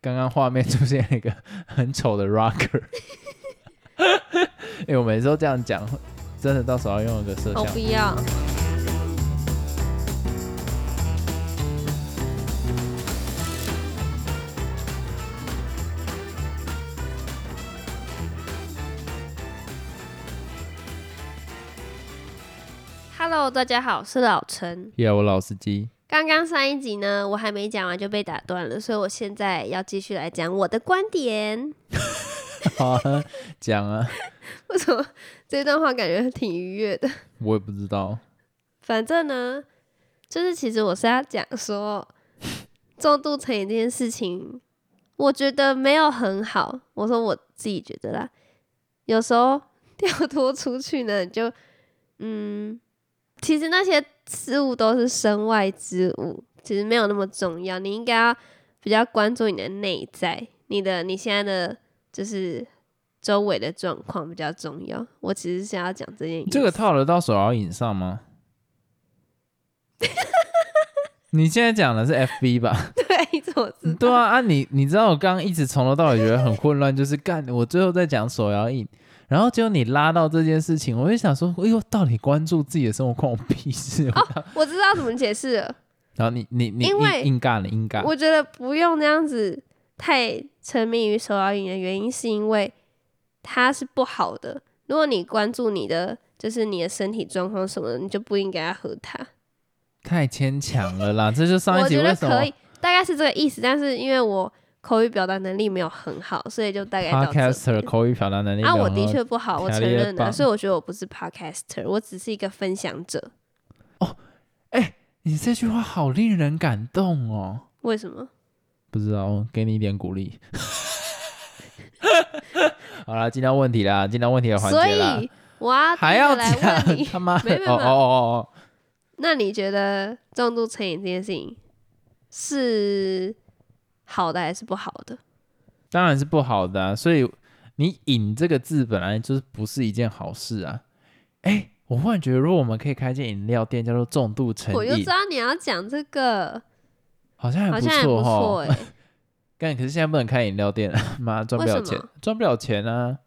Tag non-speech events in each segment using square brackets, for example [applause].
刚刚画面出现了一个很丑的 rocker。[laughs] 哎、我每次都这样讲，真的到时候要用一个摄像我不要。Hello，大家好，我是老陈。耶我老司机，刚刚上一集呢，我还没讲完就被打断了，所以我现在要继续来讲我的观点。[laughs] 好啊，讲啊，[laughs] 为什么这段话感觉挺愉悦的？我也不知道。反正呢，就是其实我是要讲说，重度成瘾这件事情，我觉得没有很好。我说我自己觉得啦，有时候 [laughs] 跳脱出去呢，就嗯，其实那些事物都是身外之物，其实没有那么重要。你应该要比较关注你的内在，你的你现在的就是周围的状况比较重要。我其实是想要讲这件，这个套得到手摇饮上吗？你现在讲的是 FB 吧？[laughs] 对，你怎么知道？对啊，啊你你知道我刚刚一直从头到尾觉得很混乱，就是干我最后在讲手摇饮，然后结果你拉到这件事情，我就想说，哎呦，到底关注自己的生活关我屁事？我知道怎么解释了。然后你你你因为硬硬干了硬干，我觉得不用那样子太沉迷于手摇饮的原因，是因为它是不好的。如果你关注你的就是你的身体状况什么的，你就不应该要喝它。太牵强了啦！这就上一我觉集为什么得可以，大概是这个意思。但是因为我口语表达能力没有很好，所以就大概到这 podcaster。口语表达能力啊，我的确不好，我承认的，棒所以我觉得我不是 podcaster，我只是一个分享者。哦，哎你这句话好令人感动哦。为什么？不知道，给你一点鼓励。好了，进到问题啦，进到问题的环所节啦。以我要还要来问你，讲他妈哦哦哦哦，那你觉得重度成瘾这件事情是好的还是不好的？当然是不好的啊。所以你“瘾”这个字本来就是不是一件好事啊。哎，我忽然觉得，如果我们可以开间饮料店，叫做重度成瘾我就知，道你要讲这个，好像还不错哈错。哎、[laughs] 干，可是现在不能开饮料店了，[laughs] 妈赚不了钱赚不了钱啊。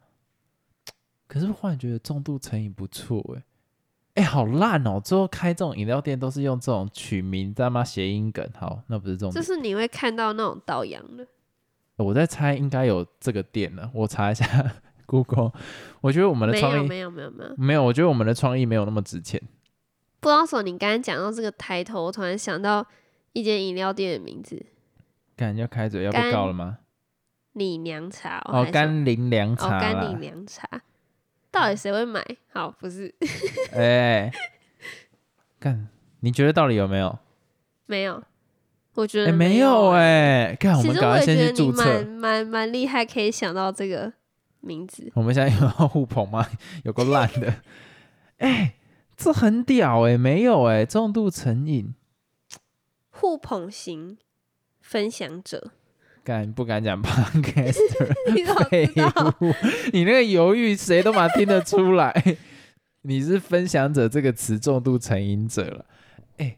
可是忽然觉得重度成瘾不错哎，哎，好烂哦！最后开这种饮料店都是用这种取名，知道吗谐音梗，好，那不是这种。就是你会看到那种倒洋的，我在猜应该有这个店呢，我查一下 [laughs] Google。我觉得我们的创意有没有没有没有，没有，我觉得我们的创意没有那么值钱。不知道什么。你刚刚讲到这个抬头，我突然想到一间饮料店的名字干要开嘴要被告了吗？——李娘茶哦，甘霖凉哦茶啦甘霖，凉茶，到底谁会买？好，不是 [laughs] 哎，干，你觉得到底有没有？没有，我觉哎，得没有哎，看我其实们赶快先去注册蛮。蛮蛮厉害，可以想到这个名字。我们现在有要互捧吗？[laughs] 有够烂的。[laughs] 哎，这很屌哎，没有哎，重度成瘾，互捧型分享者，敢不敢讲 [laughs] podcaster？[laughs] 你那个犹豫谁都嘛听得出来，你是分享者这个词重度成瘾者了。哎、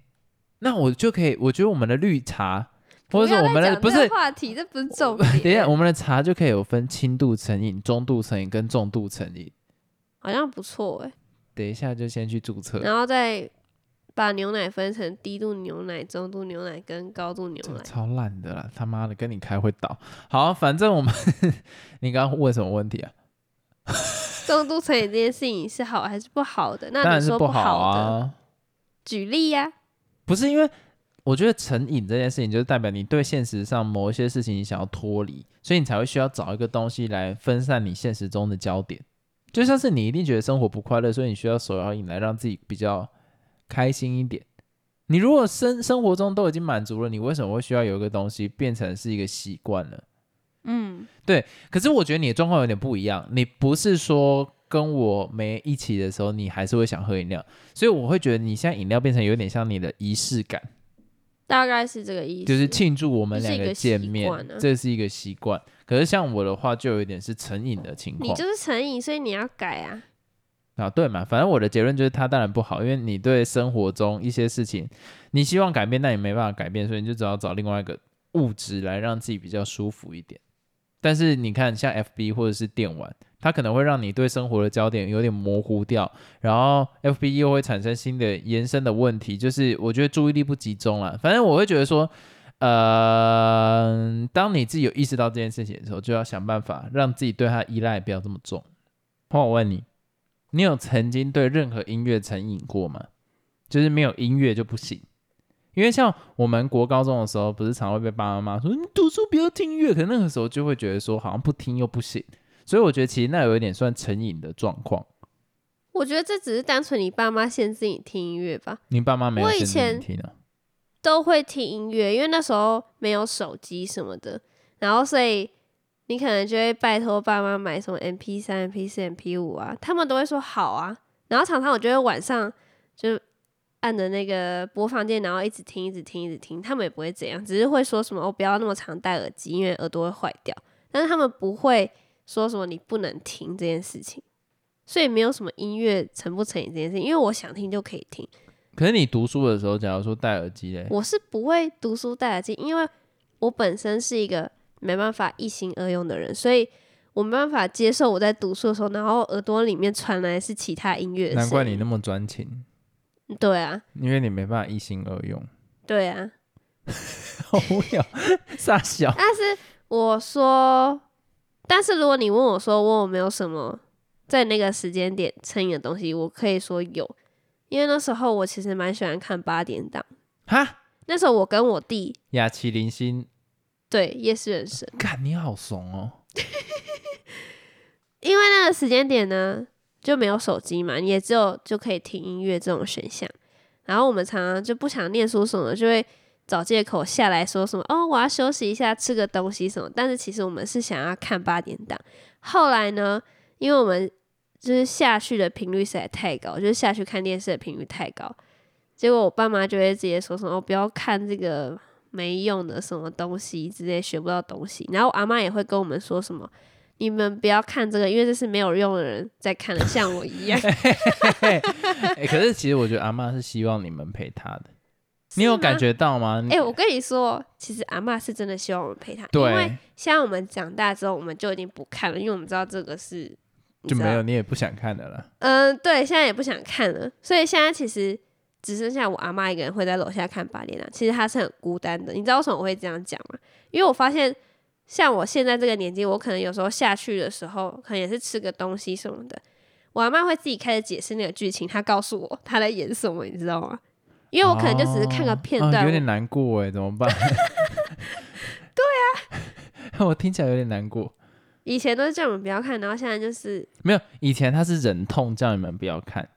那我就可以，我觉得我们的绿茶，或者是我们的不是话题，这不是重点。等一下，我们的茶就可以有分轻度成瘾、中度成瘾跟重度成瘾。好像不错哎、等一下就先去注册，然后再把牛奶分成低度牛奶、中度牛奶跟高度牛奶。超烂的啦！他妈的，跟你开会倒。好，反正我们，[laughs] 你刚刚问什么问题啊？[laughs] 中度成瘾这件事情是好还是不好的？那当然是不好啊。举例呀、不是因为我觉得成瘾这件事情，就是代表你对现实上某一些事情你想要脱离，所以你才会需要找一个东西来分散你现实中的焦点。就像是你一定觉得生活不快乐，所以你需要手摇饮来让自己比较开心一点。你如果生生活中都已经满足了，你为什么会需要有一个东西变成是一个习惯呢？嗯，对可是我觉得你的状况有点不一样，你不是说跟我没一起的时候，你还是会想喝饮料，所以我会觉得你现在饮料变成有点像你的仪式感。大概是这个意思。就是庆祝我们两个见面，这是一个习惯。可是像我的话，就有一点是成瘾的情况你就是成瘾，所以你要改啊。啊，对嘛？反正我的结论就是，它当然不好，因为你对生活中一些事情，你希望改变，但你没办法改变，所以你就只好找另外一个物质来让自己比较舒服一点。但是你看，像 FB 或者是电玩，它可能会让你对生活的焦点有点模糊掉，然后 FB 又会产生新的延伸的问题，就是我觉得注意力不集中了。反正我会觉得说，呃，当你自己有意识到这件事情的时候，就要想办法让自己对它依赖不要这么重。那我问你，你有曾经对任何音乐成瘾过吗？就是没有音乐就不行。因为像我们国高中的时候，不是常会被爸爸妈妈说你读书不要听音乐，可那个时候就会觉得说好像不听又不行，所以我觉得其实那有一点算成瘾的状况。我觉得这只是单纯你爸妈限制你听音乐吧。你爸妈没有限制我以前你听啊？都会听音乐，因为那时候没有手机什么的，然后所以你可能就会拜托爸妈买什么 M P 三、M P 四、M P 五啊，他们都会说好啊，然后常常我就会晚上就按着那个播放键，然后一直听、一直听、一直听，他们也不会怎样，只是会说什么哦不要那么常戴耳机，因为耳朵会坏掉，但是他们不会说什么你不能听这件事情，所以没有什么音乐成不成瘾这件事情，因为我想听就可以听。可是你读书的时候，假如说戴耳机嘞，我是不会读书戴耳机，因为我本身是一个没办法一心二用的人，所以我没办法接受我在读书的时候，然后耳朵里面传来是其他音乐。难怪你那么专情，对啊，因为你没办法一心二用。对啊。[laughs] 好无聊，傻笑。但是我说，但是如果你问我说我有没有什么在那个时间点成瘾的东西，我可以说有，因为那时候我其实蛮喜欢看八点档。哈，那时候我跟我弟雅琪林星，对夜市人生，看你好怂哦。[laughs] 因为那个时间点呢就没有手机嘛，你也只有就可以听音乐这种选项。然后我们常常就不想念书什么，就会找借口下来说什么哦，我要休息一下，吃个东西什么。但是其实我们是想要看八点档。后来呢，因为我们就是下去的频率实在太高，就是下去看电视的频率太高，结果我爸妈就会直接说什么哦，不要看这个没用的什么东西之类，学不到东西。然后阿妈也会跟我们说什么。你们不要看这个，因为这是没有用的人在看的，像我一样。哎、[laughs] 可是其实我觉得阿妈是希望你们陪她的，[laughs] 你有感觉到吗？哎、我跟你说，其实阿妈是真的希望我们陪她，因对为像我们长大之后，我们就已经不看了，因为我们知道这个是就没有，你也不想看的了。嗯，对，现在也不想看了，所以现在其实只剩下我阿妈一个人会在楼下看八点档，其实她是很孤单的。你知道为什么我会这样讲吗？因为我发现，像我现在这个年纪，我可能有时候下去的时候，可能也是吃个东西什么的，我阿妈会自己开始解释那个剧情，她告诉我她在演什么，你知道吗？因为我可能就只是看个片段，哦哦有点难过哎，怎么办？[laughs] 对啊，[laughs] 我听起来有点难过。以前都是叫你们不要看，然后现在就是没有，以前他是忍痛叫你们不要看，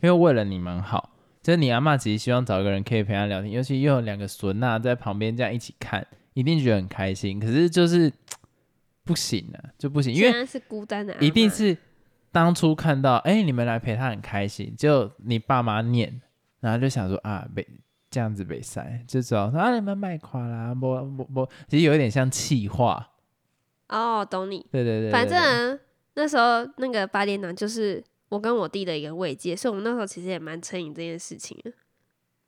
因为为了你们好，就是你阿嬷只是希望找一个人可以陪她聊天，尤其又有两个孙呐在旁边这样一起看，一定觉得很开心。可是就是不行啊，就不行，因为是孤单的，一定是当初看到，哎、你们来陪她很开心，就你爸妈念，然后就想说啊，被这样子被塞，就知道说啊，你们卖垮啦，不不不，其实有一点像气话，哦，懂你。对对对对反正呢那时候那个八点档就是我跟我弟的一个慰藉，所以我们那时候其实也蛮成瘾这件事情的，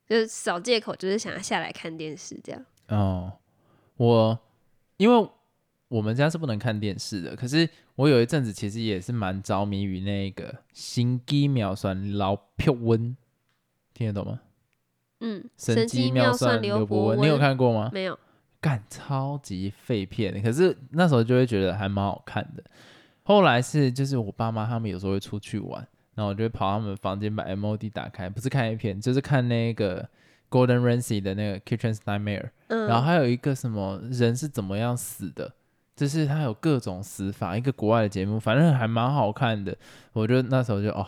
就是找借口，就是想要下来看电视这样。哦，我因为我们家是不能看电视的，可是我有一阵子其实也是蛮着迷于那个心机妙算老票温，听得懂吗？嗯，神机机妙算刘伯温，你有看过吗？没有？干超级废片，可是那时候就会觉得还蛮好看的。后来是就是我爸妈他们有时候会出去玩，然后我就会跑他们房间把 MOD 打开，不是看 A 片，就是看那个 Golden Ramsy 的那个 Kitchen Nightmare，、嗯，然后还有一个什么人是怎么样死的，就是他有各种死法，一个国外的节目，反正还蛮好看的。我就那时候就哦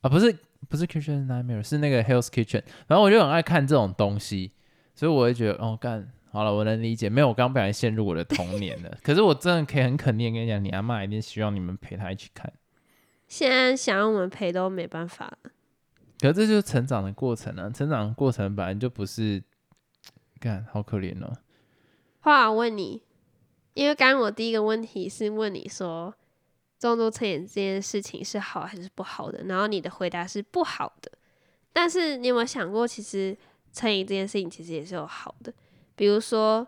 啊不是不是 Kitchen Nightmare，是那个 Hell's Kitchen，然后我就很爱看这种东西，所以我会觉得哦干。好了，我能理解。没有，我刚不小心陷入我的童年了。[laughs] 可是我真的可以很肯定跟你讲，你阿妈一定希望你们陪她一起看。现在想要我们陪都没办法了。可是这就是成长的过程啊，成长的过程本来就不是，干好可怜哦。话我问你，因为刚刚我第一个问题是问你说重度成瘾这件事情是好还是不好的，然后你的回答是不好的。但是你有没有想过，其实成瘾这件事情其实也是有好的，比如说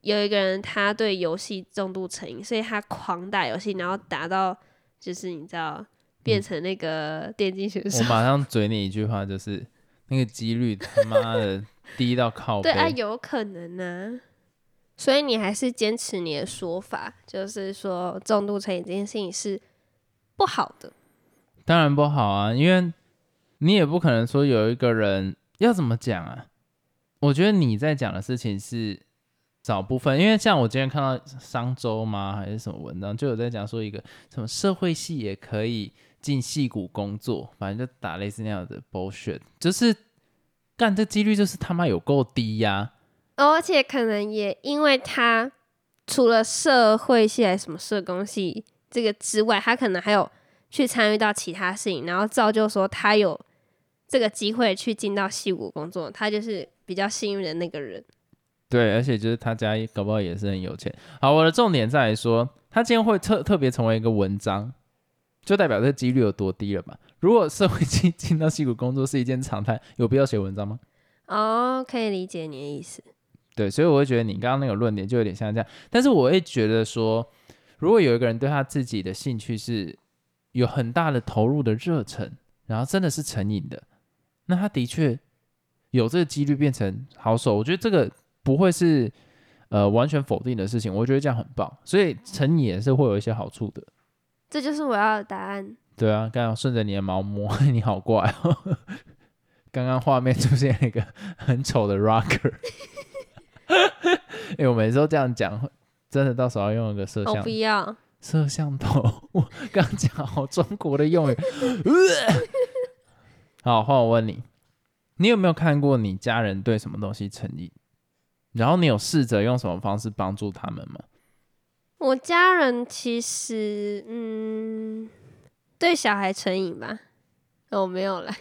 有一个人他对游戏重度成瘾，所以他狂打游戏，然后打到就是你知道变成那个电竞选手。我马上 [laughs] 嘴你一句话，就是那个几率他妈的低到靠背。对啊，有可能呢、所以你还是坚持你的说法，就是说重度成瘾这件事情是不好的。当然不好啊，因为你也不可能说有一个人要怎么讲啊？我觉得你在讲的事情是找部分，因为像我今天看到商周吗？还是什么文章，就有在讲说一个什么社会系也可以进戏骨工作，反正就打类似那样的 bullshit，就是干这几率就是他妈有够低呀、而且可能也因为他除了社会系还是什么社工系这个之外，他可能还有去参与到其他事情，然后造就说他有这个机会去进到戏骨工作，他就是比较幸运的那个人。对，而且就是他家搞不好也是很有钱。好，我的重点在于说，他今天会特特别成为一个文章，就代表这几率有多低了嘛？如果社会进 [laughs] 进到戏骨工作是一件常态，有必要写文章吗？哦，可以理解你的意思。对，所以我会觉得你刚刚那个论点就有点像这样，但是我会觉得说，如果有一个人对他自己的兴趣是有很大的投入的热忱，然后真的是成瘾的，那他的确有这个几率变成好手。我觉得这个不会是呃完全否定的事情，我觉得这样很棒。所以成瘾也是会有一些好处的。这就是我要的答案。对啊，刚刚顺着你的毛摸，[laughs] 你好怪哦。[laughs] 刚刚画面出现了一个很丑的 rocker，[laughs] 哎、我每次都这样讲，真的到时候要用一个摄像我不要。摄像头。我刚讲好中国的用语。呃好，换我问你，你有没有看过你家人对什么东西成瘾？然后你有试着用什么方式帮助他们吗？我家人其实，嗯，对小孩成瘾吧。哦，没有啦，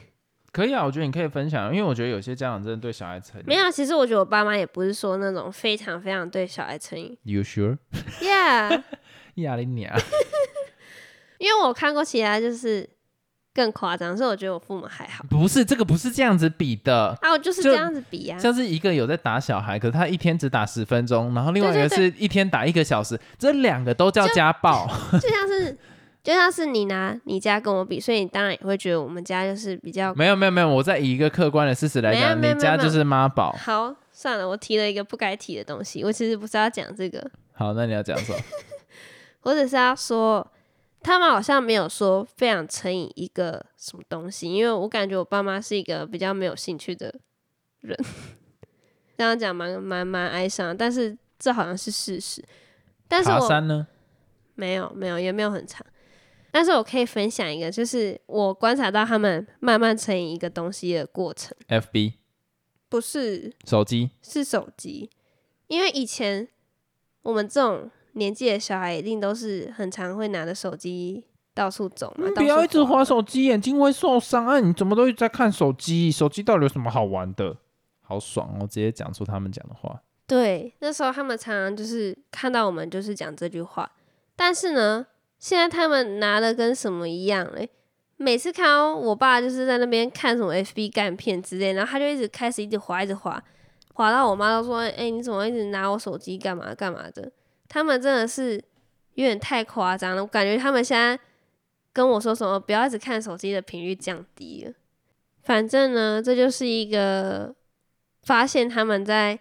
可以啊，我觉得你可以分享，因为我觉得有些家长真的对小孩成瘾。没有。其实我觉得我爸妈也不是说那种非常非常对小孩成瘾。You sure？Yeah，亚丽娘。[laughs] [laughs] 因为我看过其他就是更夸张，所以我觉得我父母还好。不是这个不是这样子比的，啊，我就是这样子比呀、像是一个有在打小孩，可是他一天只打十分钟，然后另外一个是一天打一个小时，这两个都叫家暴。[laughs] 就像是就像是你拿你家跟我比，所以你当然也会觉得我们家就是比较没有没有没有，我在以一个客观的事实来讲，你家就是妈宝。好。算了，我提了一个不该提的东西，我其实不是要讲这个，好，那你要讲什么？[laughs] 我只是要说，他们好像没有说非常成瘾一个什么东西，因为我感觉我爸妈是一个比较没有兴趣的人，[laughs] 这样讲蛮蛮蛮哀伤，但是这好像是事实。但是我爬山呢？没有没有也没有很长，但是我可以分享一个，就是我观察到他们慢慢成瘾一个东西的过程，FB 不是。手机，是手机，因为以前我们这种年纪的小孩一定都是很常会拿着手机到处走嘛，不要一直滑滑手机，眼睛会受伤啊！你怎么都一直在看手机？手机到底有什么好玩的？好爽哦！直接讲出他们讲的话。对，那时候他们常常就是看到我们就是讲这句话，但是呢，现在他们拿的跟什么一样嘞？每次看到我爸就是在那边看什么 FB 干片之类，然后他就一直开始一直滑，一直滑，滑到我妈都说：“哎、你怎么一直拿我手机干嘛干嘛的？”他们真的是有点太夸张了，我感觉他们现在跟我说什么不要一直看手机的频率降低了。反正呢，这就是一个发现他们在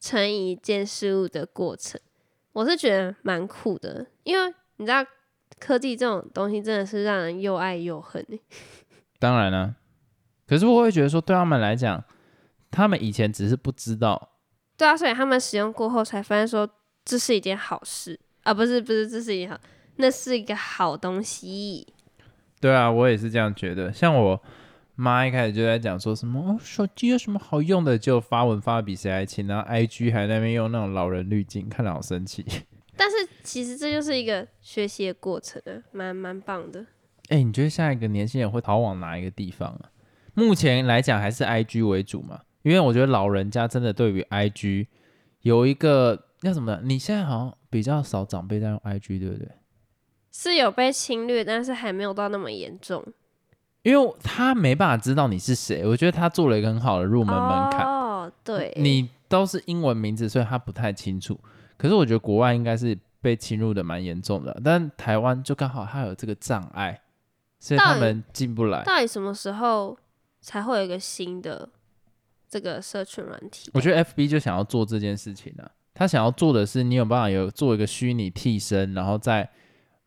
成瘾一件事物的过程，我是觉得蛮酷的，因为你知道科技这种东西真的是让人又爱又恨欸 [laughs] 当然了、可是我会觉得说，对他们来讲，他们以前只是不知道，对啊，所以他们使用过后才发现说这是一件好事啊，不是不是，这是一件好，那是一个好东西。对啊，我也是这样觉得。像我妈一开始就在讲说什么哦，手机有什么好用的，就发文发的比谁还勤，然后 IG 还在那边用那种老人滤镜，看得好生气。但是其实这就是一个学习的过程啊，蛮蛮棒的。哎、你觉得下一个年轻人会逃往哪一个地方啊？目前来讲还是 IG 为主嘛，因为我觉得老人家真的对于 IG 有一个叫什么的？你现在好像比较少长辈在用 IG，对不对？是有被侵略，但是还没有到那么严重。因为他没办法知道你是谁，我觉得他做了一个很好的入门门槛。哦，对，你都是英文名字，所以他不太清楚。可是我觉得国外应该是被侵入的蛮严重的，但台湾就刚好他有这个障碍，所以他们进不来。到底什么时候才会有一个新的这个社群软体？我觉得 FB 就想要做这件事情啊，他想要做的是你有办法有做一个虚拟替身，然后在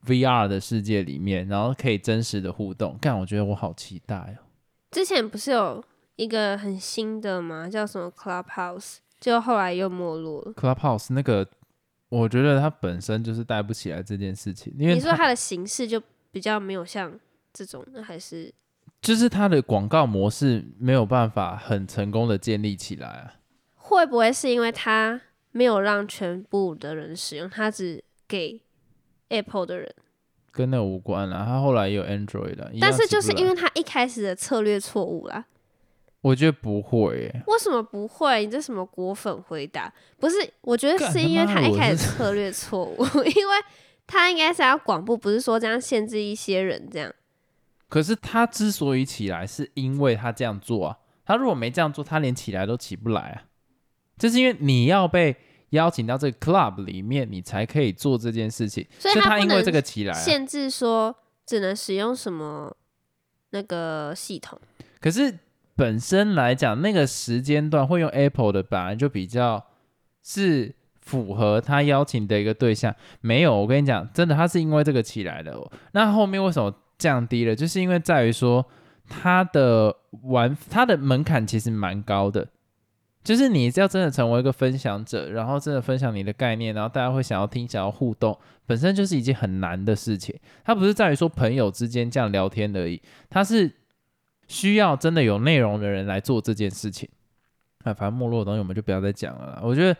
VR 的世界里面，然后可以真实的互动。干，我觉得我好期待哦。之前不是有一个很新的吗？叫什么 Clubhouse，就后来又没落了。Clubhouse 那个，我觉得它本身就是带不起来这件事情，因为你说它的形式就比较没有像这种的，还是就是它的广告模式没有办法很成功的建立起来啊。会不会是因为它没有让全部的人使用，它只给 Apple 的人？跟那无关了。他后来也有 Android 的，但是就是因为他一开始的策略错误啦。我觉得不会耶，为什么不会？你这什么果粉回答？不是，我觉得是因为他一开始策略错误，[laughs] 因为他应该是要广布，不是说这样限制一些人这样。可是他之所以起来，是因为他这样做啊。他如果没这样做，他连起来都起不来啊。就是因为你要被邀请到这个 club 里面，你才可以做这件事情。所以他因为这个起来、啊，限制说只能使用什么那个系统。可是本身来讲，那个时间段会用 Apple 的，本来就比较是符合他邀请的一个对象。没有，我跟你讲，真的，他是因为这个起来的哦。那后面为什么降低了？就是因为在于说，他的玩他的门槛其实蛮高的。就是你要真的成为一个分享者，然后真的分享你的概念，然后大家会想要听、想要互动，本身就是一件很难的事情。它不是在于说朋友之间这样聊天而已，它是需要真的有内容的人来做这件事情。啊，反正没落的东西我们就不要再讲了啦。我觉得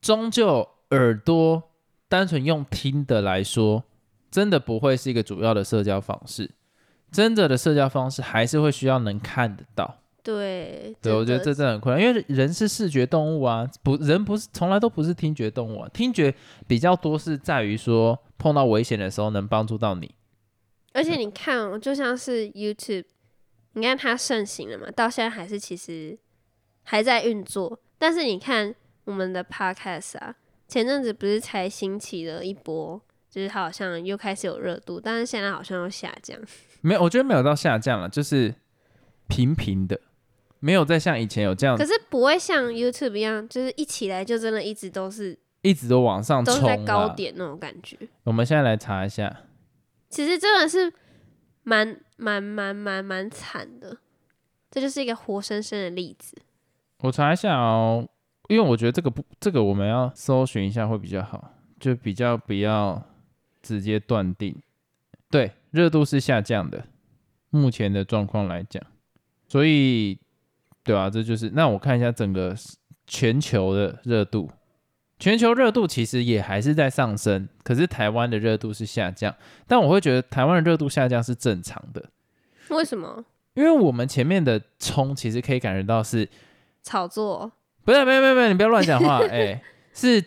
终究耳朵单纯用听的来说，真的不会是一个主要的社交方式。真的的社交方式还是会需要能看得到。对，对，我觉得这真的很困难，因为人是视觉动物啊，不，人不是从来都不是听觉动物啊，听觉比较多是在于说碰到危险的时候能帮助到你。而且你看哦，就像是 YouTube，你看它盛行了嘛，到现在还是其实还在运作。但是你看我们的 Podcast 啊，前阵子不是才兴起了一波，就是它好像又开始有热度，但是现在好像又下降。没有，我觉得没有到下降了，就是平平的，没有再像以前有这样可是不会像 YouTube 一样，就是一起来就真的一直都是一直都往上冲在高啦。点那种感觉。我们现在来查一下，其实真的是蛮蛮蛮蛮蛮惨的，这就是一个活生生的例子。我查一下哦，因为我觉得这个不，这个我们要搜寻一下会比较好，就比较不要直接断定。对，热度是下降的，目前的状况来讲，所以对啊，这就是那我看一下整个全球的热度，全球热度其实也还是在上升，可是台湾的热度是下降，但我会觉得台湾的热度下降是正常的，为什么因为我们前面的冲其实可以感觉到是炒作？不是，没有没有没有，你不要乱讲话。[laughs] 哎、是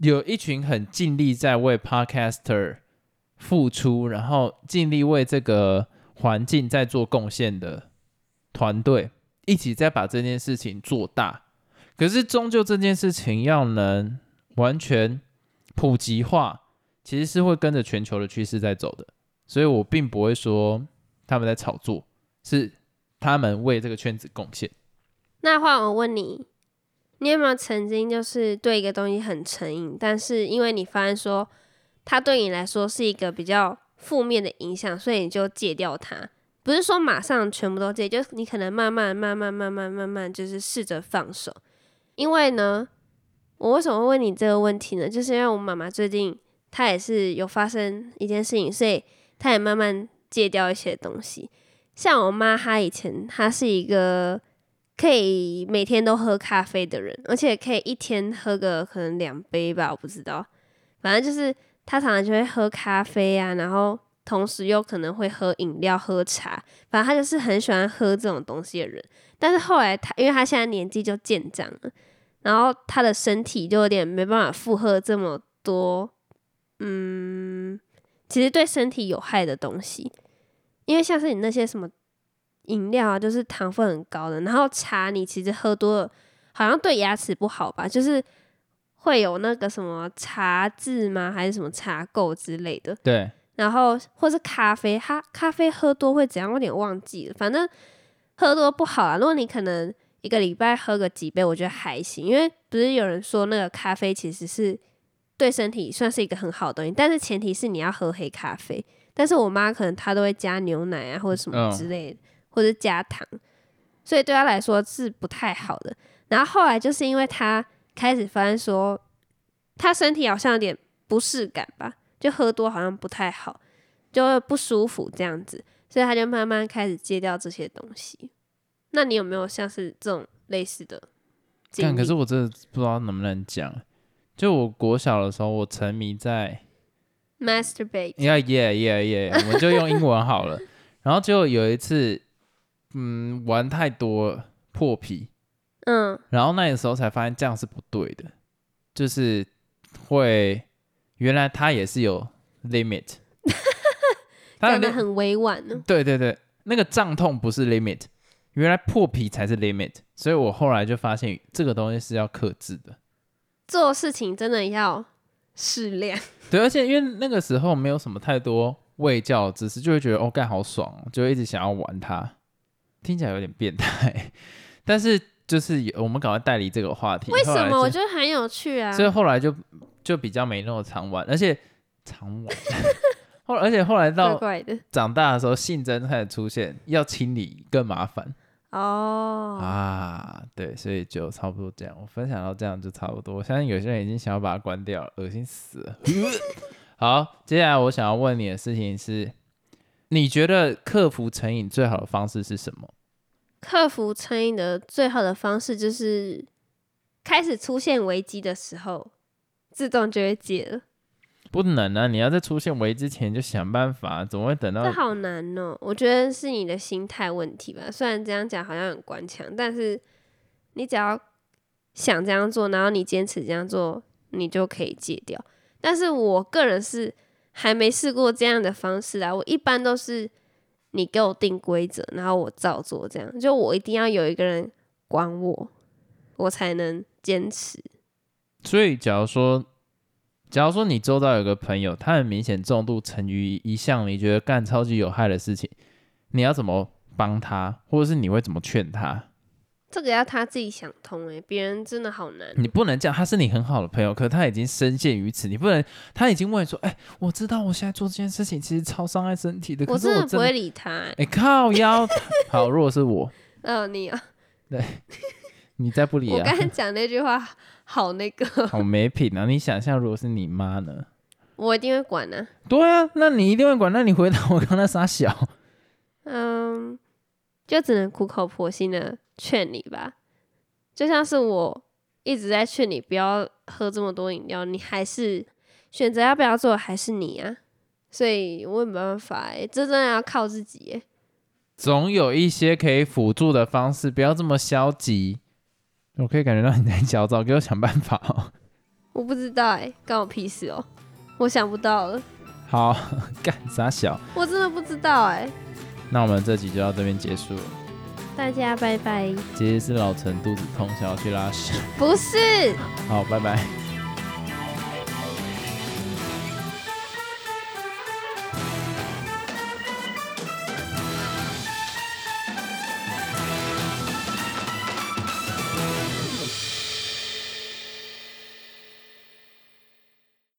有一群很尽力在为 podcaster 付出，然后尽力为这个环境在做贡献的团队，一起在把这件事情做大。可是终究这件事情要能完全普及化，其实是会跟着全球的趋势在走的。所以我并不会说他们在炒作，是他们为这个圈子贡献。那换我问你，你有没有曾经就是对一个东西很成瘾，但是因为你发现说它对你来说是一个比较负面的影响，所以你就戒掉它？不是说马上全部都戒，就是你可能慢慢、慢慢、慢慢、慢慢，就是试着放手。因为呢，我为什么会问你这个问题呢？就是因为我妈妈最近她也是有发生一件事情，所以她也慢慢戒掉一些东西。像我妈，她以前她是一个可以每天都喝咖啡的人，而且可以一天喝个可能两杯吧，我不知道。反正就是她常常就会喝咖啡啊，然后同时又可能会喝饮料、喝茶，反正他就是很喜欢喝这种东西的人。但是后来他，因为他现在年纪就渐长了，然后他的身体就有点没办法负荷这么多，嗯，其实对身体有害的东西。因为像是你那些什么饮料啊，就是糖分很高的，然后茶你其实喝多了，好像对牙齿不好吧，就是会有那个什么茶渍吗？还是什么茶垢之类的。对，然后或是咖啡，它咖啡喝多会怎样？我有点忘记了，反正喝多不好啊。如果你可能一个礼拜喝个几杯，我觉得还行，因为不是有人说那个咖啡其实是对身体算是一个很好的东西，但是前提是你要喝黑咖啡。但是我妈可能她都会加牛奶啊，或者什么之类的，或者加糖，所以对她来说是不太好的。然后后来就是因为她开始发现说，她身体好像有点不适感吧，就喝多好像不太好，就会不舒服这样子，所以他就慢慢开始戒掉这些东西。那你有没有像是这种类似的经但可是？我真的不知道能不能讲。就我国小的时候，我沉迷在 masturbate，Yeah, yeah, yeah, yeah，我们就用英文好了。然后就有一次，嗯，玩太多了破皮，嗯，然后那个时候才发现这样是不对的，就是会原来它也是有 limit，[laughs] 它的讲的很委婉呢。对对对，那个胀痛不是 limit，原来破皮才是 limit，所以我后来就发现这个东西是要克制的。做事情真的要适量。对，而且因为那个时候没有什么太多喂教的知识，就会觉得哦干好爽哦，就会一直想要玩它。听起来有点变态，[laughs] 但是就是有我们赶快带离这个话题。为什么？我觉得很有趣啊。所以后来就就比较没那么常玩，而且常玩。[laughs] 后而且后来怪到怪的长大的时候，性征开始出现，要清理更麻烦。哦。啊，对，所以就差不多这样。我分享到这样就差不多。我相信有些人已经想要把它关掉了，恶心死了。[laughs] 好，接下来我想要问你的事情是，你觉得克服成瘾最好的方式是什么？克服成瘾的最好的方式就是开始出现危机的时候，自动就会解了。不能啊！你要在出现危之前就想办法，怎么会等到这？好难哦、我觉得是你的心态问题吧。虽然这样讲好像很官腔，但是你只要想这样做，然后你坚持这样做，你就可以戒掉。但是我个人是还没试过这样的方式啊。我一般都是你给我定规则，然后我照做，这样就我一定要有一个人管我，我才能坚持。所以，假如说，假如说你周遭有个朋友，他很明显重度沉于一项你觉得干超级有害的事情，你要怎么帮他，或者是你会怎么劝他？这个要他自己想通诶、别人真的好难。你不能这样，他是你很好的朋友，可他已经深陷于此，你不能，他已经问说，哎、我知道我现在做这件事情其实超伤害身体的，可我是我真真的不会理他、欸。哎、靠腰，好，如果是我，[laughs] 哦，你啊，你再不理啊我刚，才讲那句话好那个，[laughs] 好没品啊！你想象如果是你妈呢？[laughs] 我一定会管的、对啊，那你一定会管，那你回答我刚才傻小，嗯，就只能苦口婆心的劝你吧。就像是我一直在劝你不要喝这么多饮料，你还是选择要不要做还是你啊。所以我也没办法哎、这真的要靠自己哎、总有一些可以辅助的方式，不要这么消极。我可以感觉到你在焦躁，给我想办法哦。我不知道哎、关我屁事哦、我想不到了，好，[laughs] 干啥小，我真的不知道哎、那我们这集就到这边结束了。大家拜拜，其实是老陈肚子痛，想要去拉屎。不是。好，拜拜。